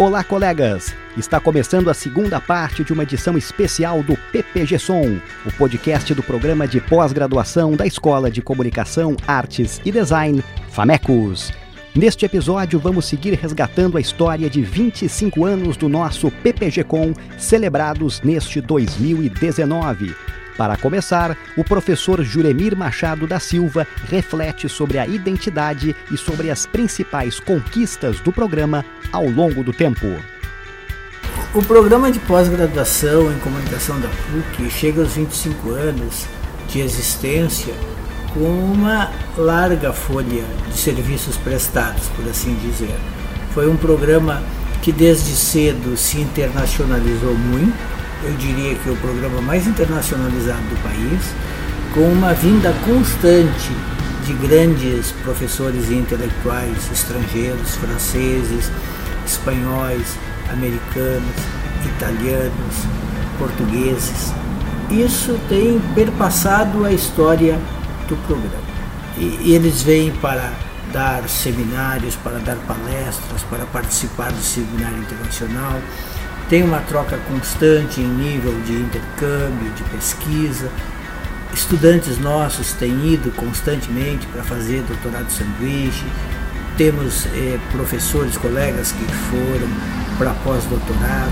Olá, colegas! Está começando a segunda parte de uma edição especial do PPG Som, o podcast do programa de pós-graduação da Escola de Comunicação, Artes e Design, FAMECOS. Neste episódio, vamos seguir resgatando a história de 25 anos do nosso PPG Com, celebrados neste 2019. Para começar, o professor Juremir Machado da Silva reflete sobre a identidade e sobre as principais conquistas do programa ao longo do tempo. O programa de pós-graduação em comunicação da PUC chega aos 25 anos de existência com uma larga folha de serviços prestados, por assim dizer. Foi um programa que desde cedo se internacionalizou muito, eu diria que é o programa mais internacionalizado do país, com uma vinda constante de grandes professores e intelectuais estrangeiros, franceses, espanhóis, americanos, italianos, portugueses. Isso tem perpassado a história do programa. E eles vêm para dar seminários, para dar palestras, para participar do seminário internacional tem uma troca constante em nível de intercâmbio, de pesquisa. Estudantes nossos têm ido constantemente para fazer doutorado sanduíche. Temos eh, professores, colegas que foram para pós-doutorado,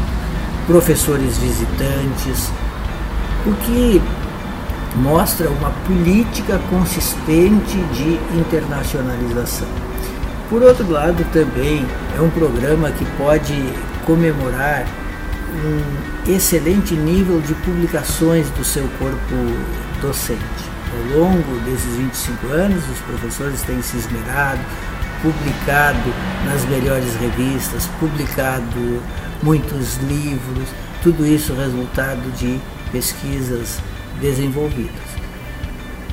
professores visitantes, o que mostra uma política consistente de internacionalização. Por outro lado, também é um programa que pode comemorar um excelente nível de publicações do seu corpo docente. Ao longo desses 25 anos, os professores têm se esmerado, publicado nas melhores revistas, publicado muitos livros, tudo isso resultado de pesquisas desenvolvidas.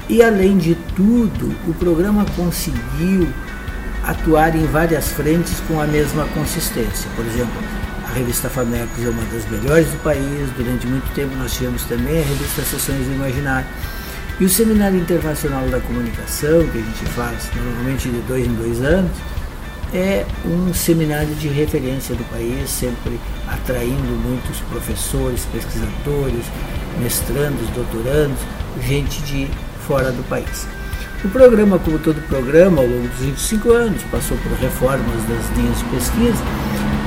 E além de tudo, o programa conseguiu atuar em várias frentes com a mesma consistência. Por exemplo, a revista Famecos é uma das melhores do país. Durante muito tempo nós tivemos também a revista Sessões do Imaginário. E o Seminário Internacional da Comunicação, que a gente faz normalmente de dois em dois anos, é um seminário de referência do país, sempre atraindo muitos professores, pesquisadores, mestrandos, doutorandos, gente de fora do país. O programa, como todo programa, ao longo dos 25 anos, passou por reformas das linhas de pesquisa,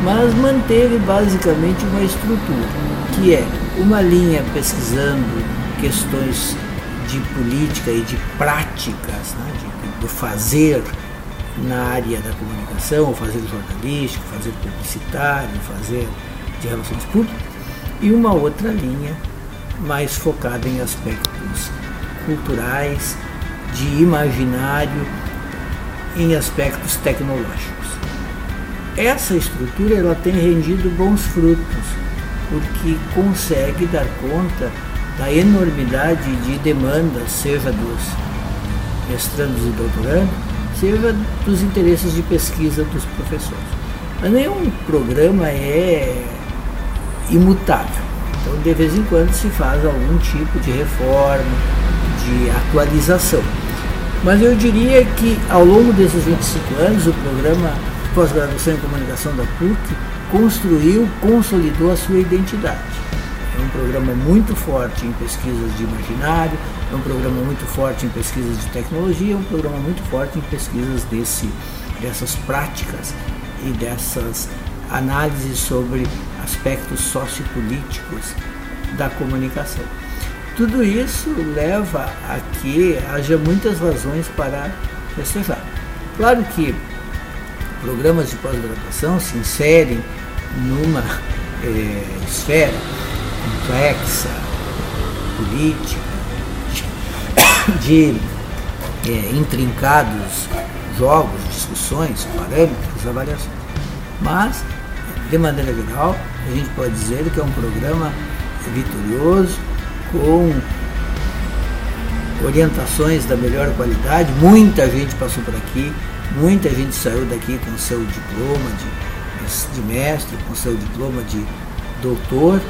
mas manteve basicamente uma estrutura, que é uma linha pesquisando questões de política e de práticas, né, de, do fazer na área da comunicação, fazer jornalístico, fazer publicitário, fazer de relações públicas, e uma outra linha mais focada em aspectos culturais, de imaginário, em aspectos tecnológicos essa estrutura ela tem rendido bons frutos, porque consegue dar conta da enormidade de demandas, seja dos mestrandos e doutorandos, seja dos interesses de pesquisa dos professores. Mas nenhum programa é imutável. Então, de vez em quando se faz algum tipo de reforma, de atualização. Mas eu diria que ao longo desses 25 anos o programa pós-graduação em comunicação da PUC construiu, consolidou a sua identidade. É um programa muito forte em pesquisas de imaginário, é um programa muito forte em pesquisas de tecnologia, é um programa muito forte em pesquisas desse, dessas práticas e dessas análises sobre aspectos sociopolíticos da comunicação. Tudo isso leva a que haja muitas razões para festejar. Claro que programas de pós-graduação se inserem numa é, esfera complexa, política, de é, intrincados jogos, discussões, parâmetros, avaliações. Mas, de maneira geral, a gente pode dizer que é um programa vitorioso, com orientações da melhor qualidade. Muita gente passou por aqui, Muita gente saiu daqui com seu diploma de, de mestre, com seu diploma de doutor,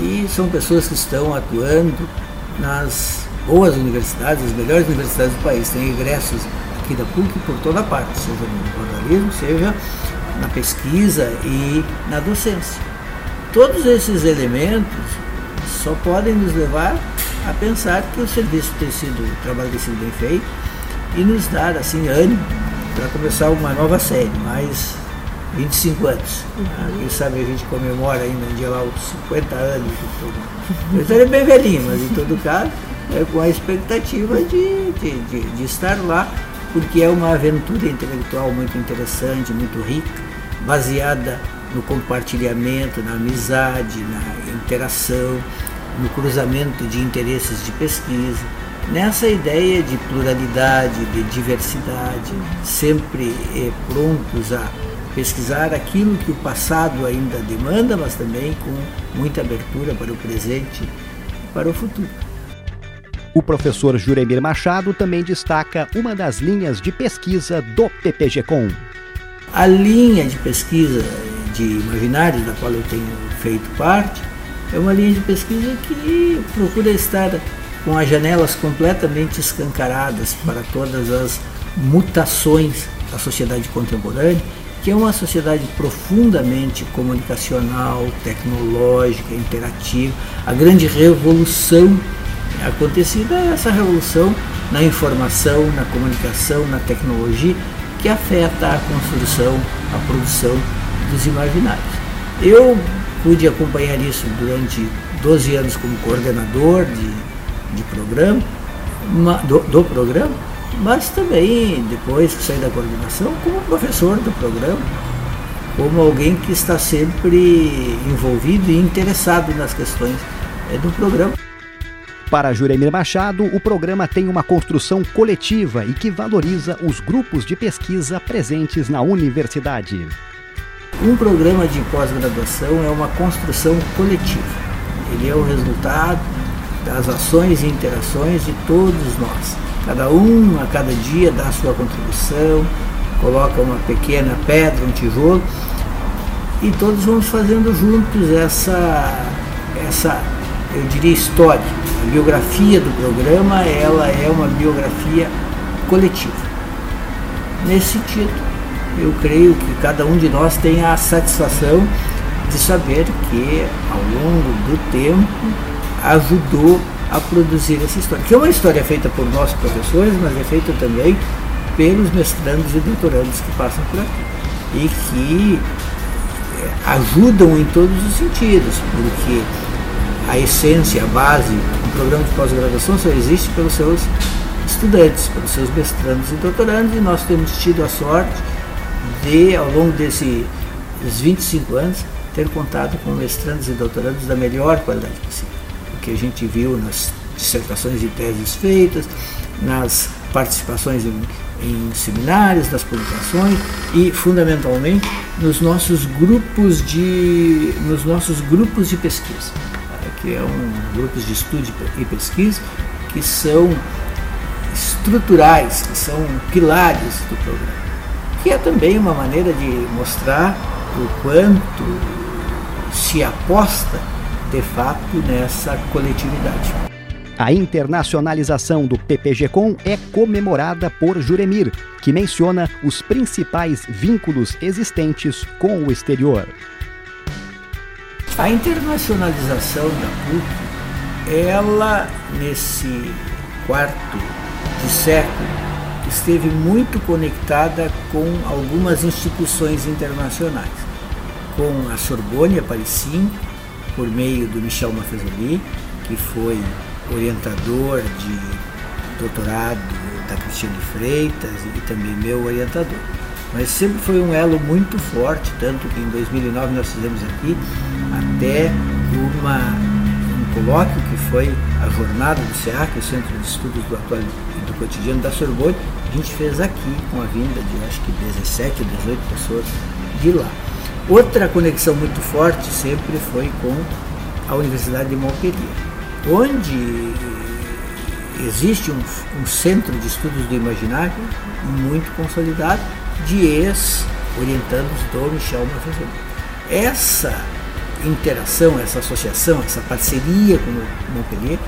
e são pessoas que estão atuando nas boas universidades, as melhores universidades do país. Tem egressos aqui da PUC por toda parte, seja no jornalismo, seja na pesquisa e na docência. Todos esses elementos só podem nos levar a pensar que o serviço tem sido, o trabalho tem sido bem feito e nos dar assim ânimo para começar uma nova série, mais 25 anos. Uhum. Quem sabe a gente comemora ainda um dia lá os 50 anos. Eu estaria bem velhinho, mas em todo caso, é com a expectativa de, de, de, de estar lá, porque é uma aventura intelectual muito interessante, muito rica, baseada no compartilhamento, na amizade, na interação, no cruzamento de interesses de pesquisa, nessa ideia de pluralidade, de diversidade, sempre eh, prontos a pesquisar aquilo que o passado ainda demanda, mas também com muita abertura para o presente e para o futuro. O professor Juremir Machado também destaca uma das linhas de pesquisa do PPG-Com. A linha de pesquisa de imaginários, da qual eu tenho feito parte, é uma linha de pesquisa que procura estar com as janelas completamente escancaradas para todas as mutações da sociedade contemporânea, que é uma sociedade profundamente comunicacional, tecnológica, interativa. A grande revolução acontecida é essa revolução na informação, na comunicação, na tecnologia, que afeta a construção, a produção dos imaginários. Eu pude acompanhar isso durante 12 anos como coordenador de, de programa, do, do programa, mas também, depois que saí da coordenação, como professor do programa, como alguém que está sempre envolvido e interessado nas questões é, do programa. Para Juremir Machado, o programa tem uma construção coletiva e que valoriza os grupos de pesquisa presentes na universidade. Um programa de pós-graduação é uma construção coletiva. Ele é o resultado das ações e interações de todos nós. Cada um, a cada dia, dá a sua contribuição, coloca uma pequena pedra, um tijolo, e todos vamos fazendo juntos essa, essa eu diria, história. A biografia do programa ela é uma biografia coletiva. Nesse sentido, eu creio que cada um de nós tem a satisfação de saber que, ao longo do tempo, ajudou a produzir essa história, que é uma história feita por nossos professores, mas é feita também pelos mestrandos e doutorandos que passam por aqui e que eh, ajudam em todos os sentidos, porque a essência, a base, um programa de pós-graduação só existe pelos seus estudantes, pelos seus mestrandos e doutorandos, e nós temos tido a sorte de, ao longo desses 25 anos, ter contato com mestrandos e doutorandos da melhor qualidade possível que a gente viu nas dissertações e teses feitas, nas participações em, em seminários, nas publicações e fundamentalmente nos nossos grupos de nos nossos grupos de pesquisa, que é um grupos de estudo e pesquisa que são estruturais, que são pilares do programa, que é também uma maneira de mostrar o quanto se aposta de fato nessa coletividade. A internacionalização do PPG-Com é comemorada por Juremir, que menciona os principais vínculos existentes com o exterior. A internacionalização da PUC, ela, nesse quarto de século, esteve muito conectada com algumas instituições internacionais, com a Sorbonne, a Paris 5, por meio do Michel Maffezoli, que foi orientador de doutorado da Cristiane Freitas e também meu orientador. Mas sempre foi um elo muito forte, tanto que em 2009 nós fizemos aqui até uma, um colóquio que foi a jornada do SEAC, o Centro de Estudos do Atual do Cotidiano da Sorbonne, a gente fez aqui com a vinda de acho que 17 ou 18 pessoas de lá. Outra conexão muito forte sempre foi com a Universidade de Montpellier, onde existe um, um centro de estudos do imaginário muito consolidado de ex-orientandos do Michel Maffesoli. Essa interação, essa associação, essa parceria com o Montpellier,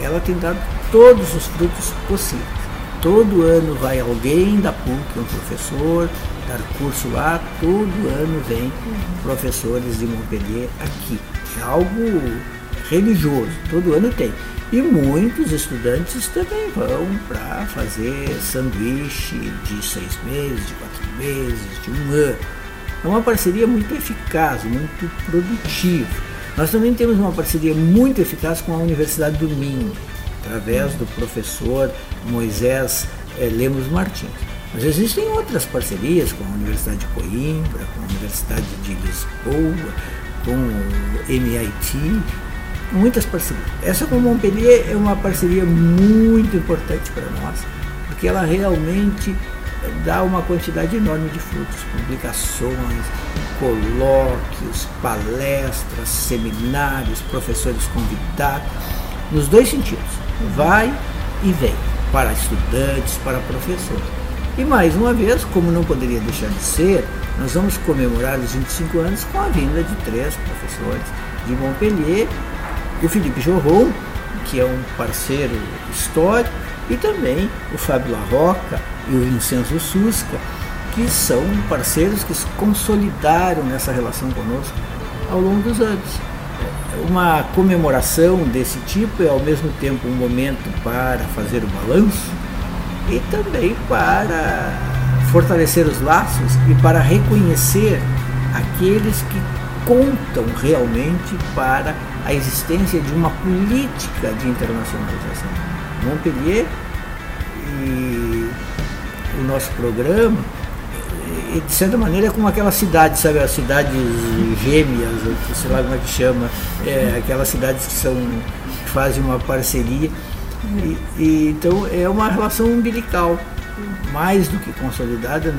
ela tem dado todos os frutos possíveis. Todo ano vai alguém da PUC, um professor, dar curso lá, todo ano vem professores de Montpellier aqui. É algo religioso, todo ano tem. E muitos estudantes também vão para fazer sanduíche de seis meses, de quatro meses, de um ano. É uma parceria muito eficaz, muito produtiva. Nós também temos uma parceria muito eficaz com a Universidade do Minho, através do professor Moisés é, Lemos Martins. Mas existem outras parcerias com a Universidade de Coimbra, com a Universidade de Lisboa, com o MIT, muitas parcerias. Essa com Montpellier é uma parceria muito importante para nós, porque ela realmente dá uma quantidade enorme de frutos, publicações, colóquios, palestras, seminários, professores convidados, nos dois sentidos, vai e vem, para estudantes, para professores. E mais uma vez, como não poderia deixar de ser, nós vamos comemorar os 25 anos com a vinda de três professores de Montpellier, o Felipe Jorron, que é um parceiro histórico, e também o Fábio Larroca e o Vincenzo Susca, que são parceiros que se consolidaram nessa relação conosco ao longo dos anos. Uma comemoração desse tipo é ao mesmo tempo um momento para fazer o balanço e também para fortalecer os laços e para reconhecer aqueles que contam realmente para a existência de uma política de internacionalização. Montpellier e o nosso programa, e de certa maneira é como aquela cidade, sabe, as cidades gêmeas, sei lá como é que chama, é, aquelas cidades que são que fazem uma parceria. E, e, então é uma relação umbilical, mais do que consolidada.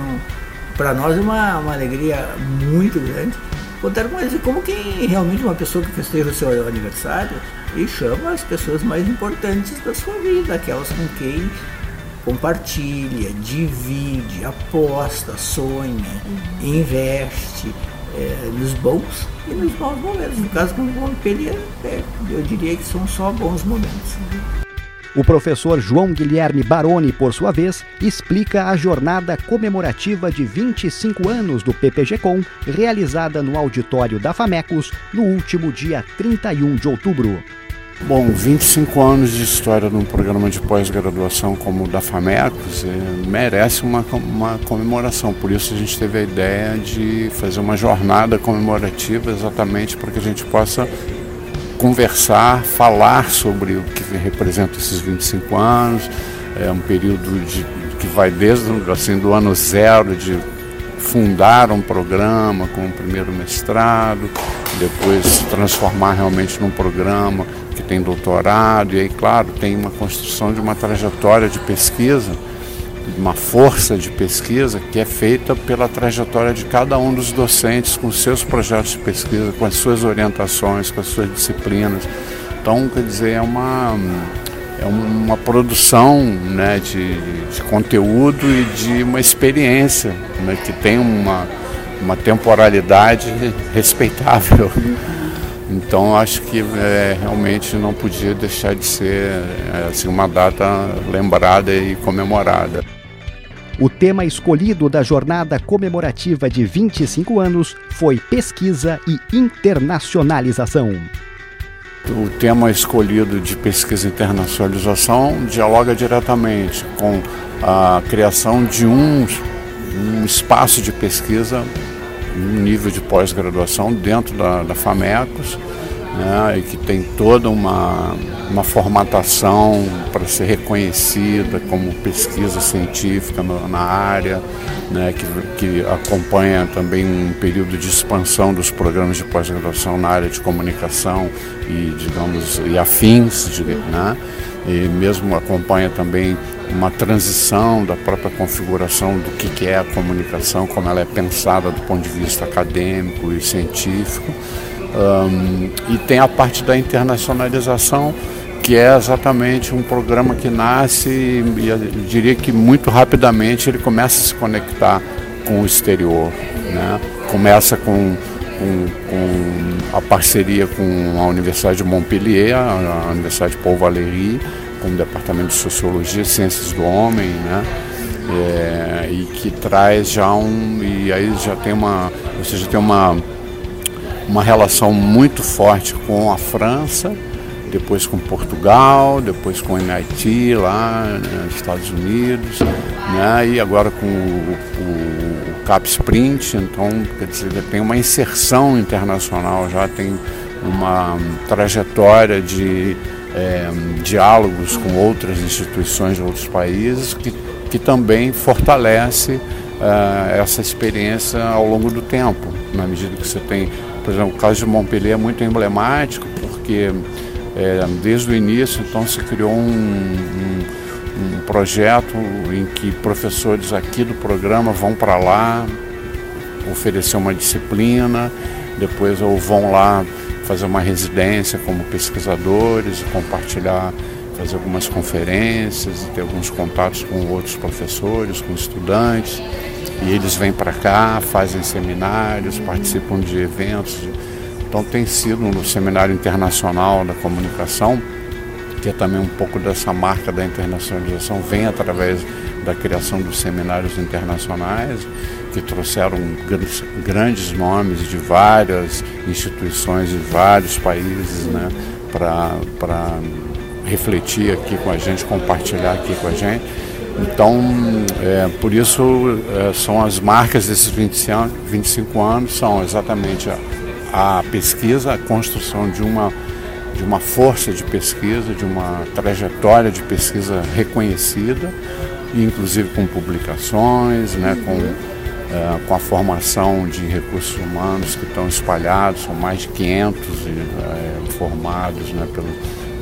Para nós é uma, uma alegria muito grande contar com eles como quem realmente uma pessoa que festeja o seu aniversário e chama as pessoas mais importantes da sua vida, aquelas com quem compartilha, divide, aposta, sonha, uhum. investe é, nos bons e nos maus momentos. No caso, com o Montpellier, é, eu diria que são só bons momentos. O professor João Guilherme Baroni, por sua vez, explica a jornada comemorativa de 25 anos do PPG-Com, realizada no auditório da FAMECOS no último dia 31 de outubro. Bom, 25 anos de história num programa de pós-graduação como o da FAMECOS é, merece uma, uma comemoração. Por isso a gente teve a ideia de fazer uma jornada comemorativa exatamente para que a gente possa conversar, falar sobre o que representa esses 25 anos. É um período de, que vai desde assim, do ano zero de fundar um programa com o primeiro mestrado, depois transformar realmente num programa que tem doutorado, e aí, claro, tem uma construção de uma trajetória de pesquisa, uma força de pesquisa que é feita pela trajetória de cada um dos docentes com seus projetos de pesquisa, com as suas orientações, com as suas disciplinas. Então, quer dizer, é uma, é uma produção né, de, de conteúdo e de uma experiência né, que tem uma, uma temporalidade respeitável. Então acho que é, realmente não podia deixar de ser é, assim, uma data lembrada e comemorada. O tema escolhido da jornada comemorativa de 25 anos foi pesquisa e internacionalização. O tema escolhido de pesquisa e internacionalização dialoga diretamente com a criação de um, um espaço de pesquisa um nível de pós-graduação dentro da, da FAMECOS, né, e que tem toda uma, uma formatação para ser reconhecida como pesquisa científica no, na área, né, que, que acompanha também um período de expansão dos programas de pós-graduação na área de comunicação e, digamos, e afins, de, né, e mesmo acompanha também uma transição da própria configuração do que, que é a comunicação, como ela é pensada do ponto de vista acadêmico e científico. Um, e tem a parte da internacionalização, que é exatamente um programa que nasce e eu diria que muito rapidamente ele começa a se conectar com o exterior. Né? Começa com, com, com, a parceria com a Universidade de Montpellier, a Universidade Paul Valéry, com o Departamento de Sociologia e Ciências do Homem, né? é, e que traz já um e aí já tem uma ou seja tem uma uma relação muito forte com a França depois com Portugal depois com o MIT lá nos Estados Unidos né e agora com o, o, o Cap Sprint então quer dizer tem uma inserção internacional já tem uma trajetória de é, diálogos com outras instituições de outros países que que também fortalece uh, essa experiência ao longo do tempo, na medida que você tem, por exemplo, o caso de Montpellier é muito emblemático, porque é, desde o início então se criou um, um, um projeto em que professores aqui do programa vão para lá oferecer uma disciplina, depois ou vão lá fazer uma residência como pesquisadores compartilhar fazer algumas conferências ter alguns contatos com outros professores, com estudantes. E eles vêm para cá, fazem seminários, participam de eventos. Então tem sido no Seminário Internacional da Comunicação, que é também um pouco dessa marca da internacionalização, vem através da criação dos seminários internacionais, que trouxeram grandes, grandes nomes de várias instituições de vários países né, para refletir aqui com a gente, compartilhar aqui com a gente. Então, é, por isso, é, são as marcas desses 20 anos, 25 anos, são exatamente a, a, pesquisa, a construção de uma, de uma força de pesquisa, de uma trajetória de pesquisa reconhecida, inclusive com publicações, né, com, é, com a formação de recursos humanos que estão espalhados, são mais de 500 é, formados né, pelo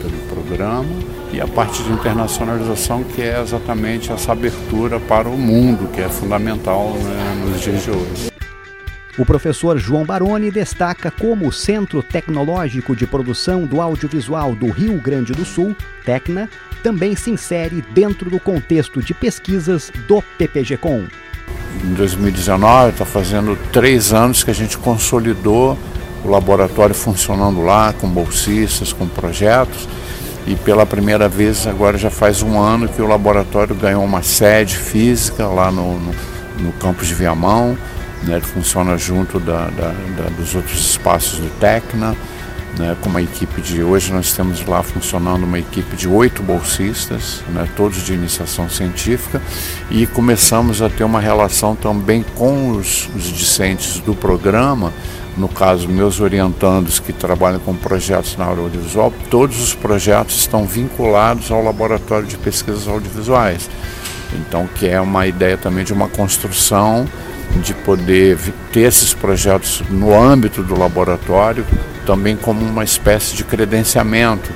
do programa e a parte de internacionalização que é exatamente essa abertura para o mundo, que é fundamental né, nos dias de hoje. O professor João Baroni destaca como o Centro Tecnológico de Produção do Audiovisual do Rio Grande do Sul, TECNA, também se insere dentro do contexto de pesquisas do PPG-Com. Em 2019, está fazendo três anos que a gente consolidou o laboratório funcionando lá, com bolsistas, com projetos. E pela primeira vez, agora já faz um ano que o laboratório ganhou uma sede física lá no, no, no campus de Viamão. Né, ele funciona junto da, da, da, dos outros espaços do Tecna, né, com uma equipe de. Hoje nós temos lá funcionando uma equipe de oito bolsistas, né, todos de iniciação científica, e começamos a ter uma relação também com os, os discentes do programa no caso, meus orientandos que trabalham com projetos na área audiovisual, todos os projetos estão vinculados ao laboratório de pesquisas audiovisuais. Então, que é uma ideia também de uma construção de poder ter esses projetos no âmbito do laboratório, também como uma espécie de credenciamento.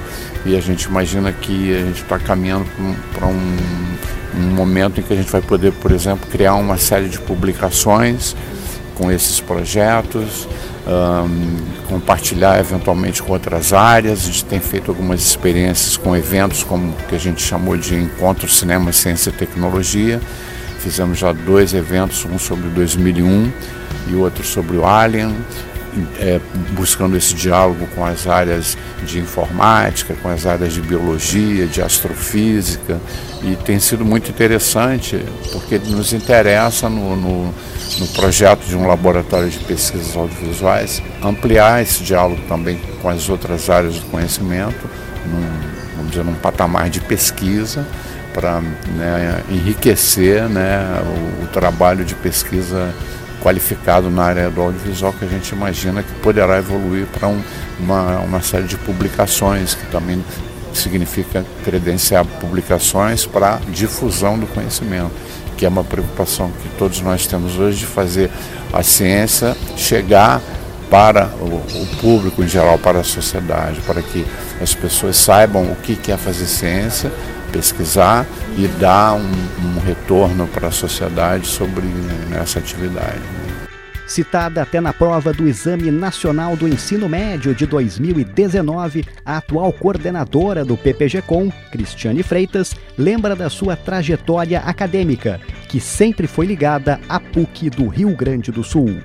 E a gente imagina que a gente está caminhando para um, um momento em que a gente vai poder, por exemplo, criar uma série de publicações com esses projetos, um, compartilhar eventualmente com outras áreas. A gente tem feito algumas experiências com eventos como que a gente chamou de Encontro Cinema, Ciência e Tecnologia. Fizemos já dois eventos, um sobre 2001 e outro sobre o Alien, é, buscando esse diálogo com as áreas de informática, com as áreas de biologia, de astrofísica, e tem sido muito interessante porque nos interessa no, no, no projeto de um laboratório de pesquisas audiovisuais ampliar esse diálogo também com as outras áreas do conhecimento, num, vamos dizer, num patamar de pesquisa para né, enriquecer né, o, o trabalho de pesquisa qualificado na área do audiovisual que a gente imagina que poderá evoluir para um, uma, uma série de publicações, que também significa credenciar publicações para difusão do conhecimento, que é uma preocupação que todos nós temos hoje de fazer a ciência chegar para o, público em geral, para a sociedade, para que as pessoas saibam o que é fazer ciência pesquisar e dar um, um retorno para a sociedade sobre né, essa atividade. Citada até na prova do Exame Nacional do Ensino Médio de 2019, a atual coordenadora do PPG-Com, Cristiane Freitas, lembra da sua trajetória acadêmica, que sempre foi ligada à PUC do Rio Grande do Sul.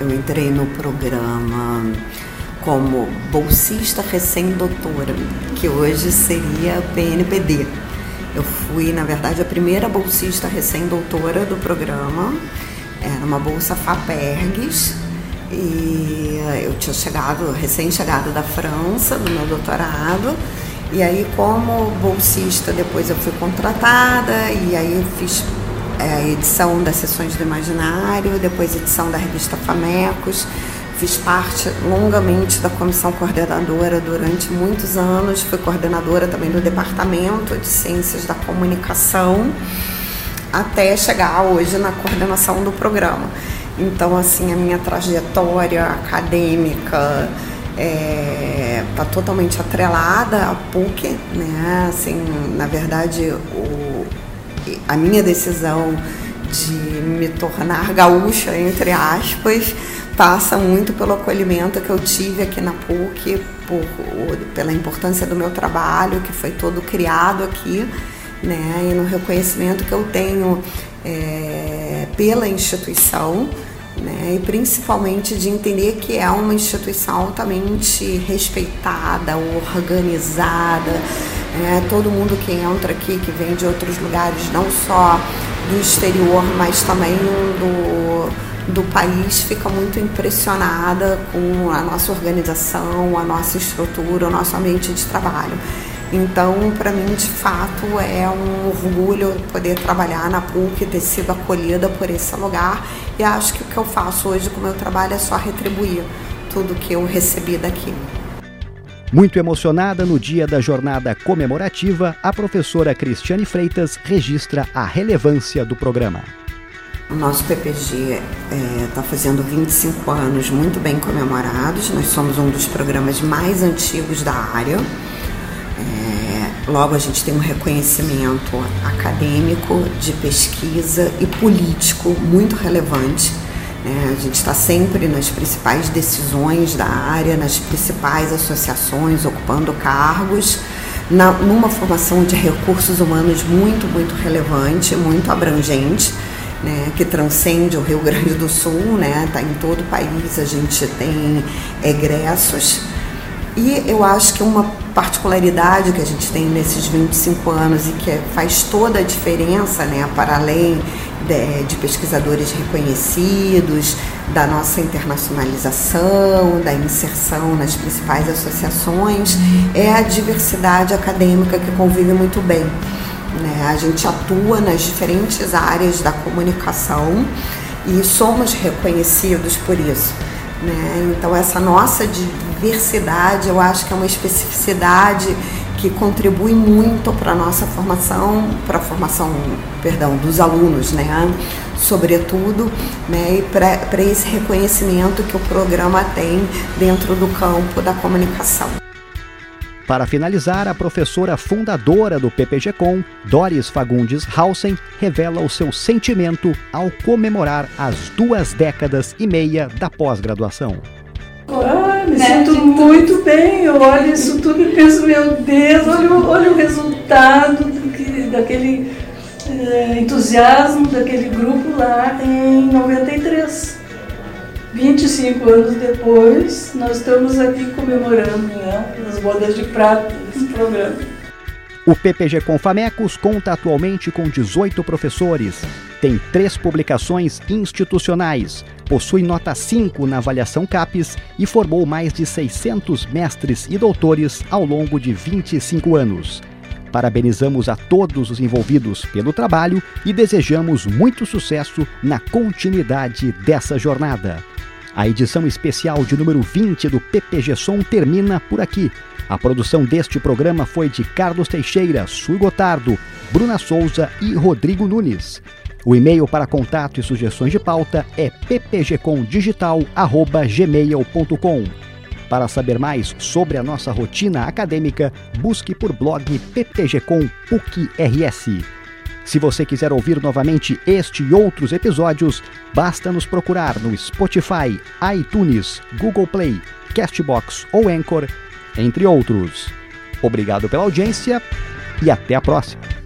Eu entrei no programa como bolsista recém-doutora, que hoje seria PNPD. Eu fui, na verdade, a primeira bolsista recém-doutora do programa. Era uma bolsa FAPERGS. E eu tinha chegado, recém-chegado da França, do meu doutorado. E aí, como bolsista, depois eu fui contratada e aí eu fiz é, edição das sessões do Imaginário, depois edição da revista Famecos. Fiz parte longamente da comissão coordenadora durante muitos anos, fui coordenadora também do Departamento de Ciências da Comunicação, até chegar hoje na coordenação do programa. Então, assim, a minha trajetória acadêmica está é, tá totalmente atrelada à PUC, né? Assim, na verdade, o, a minha decisão de me tornar gaúcha, entre aspas, passa muito pelo acolhimento que eu tive aqui na PUC, por, pela importância do meu trabalho, que foi todo criado aqui, né, e no reconhecimento que eu tenho é, pela instituição, né, e principalmente de entender que é uma instituição altamente respeitada, organizada, né, todo mundo que entra aqui, que vem de outros lugares, não só do exterior, mas também do do país fica muito impressionada com a nossa organização, a nossa estrutura, o nosso ambiente de trabalho. Então, para mim, de fato, é um orgulho poder trabalhar na PUC, ter sido acolhida por esse lugar. E acho que o que eu faço hoje com o meu trabalho é só retribuir tudo que eu recebi daqui. Muito emocionada no dia da jornada comemorativa, a professora Cristiane Freitas registra a relevância do programa. O nosso PPG está é, fazendo 25 anos muito bem comemorados. Nós somos um dos programas mais antigos da área. Logo, a gente tem um reconhecimento acadêmico, de pesquisa e político muito relevante. É, a gente está sempre nas principais decisões da área, nas principais associações, ocupando cargos. Na, numa formação de recursos humanos muito, muito relevante, muito abrangente né, que transcende o Rio Grande do Sul, né, está em todo o país, a gente tem egressos. E eu acho que uma particularidade que a gente tem nesses 25 anos e que faz toda a diferença, né, para além de, de pesquisadores reconhecidos, da nossa internacionalização, da inserção nas principais associações, é a diversidade acadêmica que convive muito bem. Né? A gente atua nas diferentes áreas da comunicação e somos reconhecidos por isso. Né? Então, essa nossa diversidade, eu acho que é uma especificidade que contribui muito para a nossa formação, para a formação, perdão, dos alunos, né? Sobretudo, né? E para esse reconhecimento que o programa tem dentro do campo da comunicação. Para finalizar, a professora fundadora do PPG-Com, Doris Fagundes Hausen, revela o seu sentimento ao comemorar as duas décadas e meia da pós-graduação. Ah, me né? sinto muito bem, eu olho isso tudo e penso, meu Deus, olha, olha o resultado daquele é, entusiasmo daquele grupo lá em 93. 25 anos depois, nós estamos aqui comemorando né, as bodas de prata desse programa. O PPG Confamecos conta atualmente com 18 professores, tem três publicações institucionais, possui nota 5 na avaliação CAPES e formou mais de 600 mestres e doutores ao longo de 25 anos. Parabenizamos a todos os envolvidos pelo trabalho e desejamos muito sucesso na continuidade dessa jornada. A edição especial de número 20 do PPG Som termina por aqui. A produção deste programa foi de Carlos Teixeira, Sui Gotardo, Bruna Souza e Rodrigo Nunes. O e-mail para contato e sugestões de pauta é ppgcomdigital.gmail.com. Para saber mais sobre a nossa rotina acadêmica, busque por blog ppgcom PUC-RS. Se você quiser ouvir novamente este e outros episódios, basta nos procurar no Spotify, iTunes, Google Play, Castbox ou Anchor, entre outros. Obrigado pela audiência e até a próxima.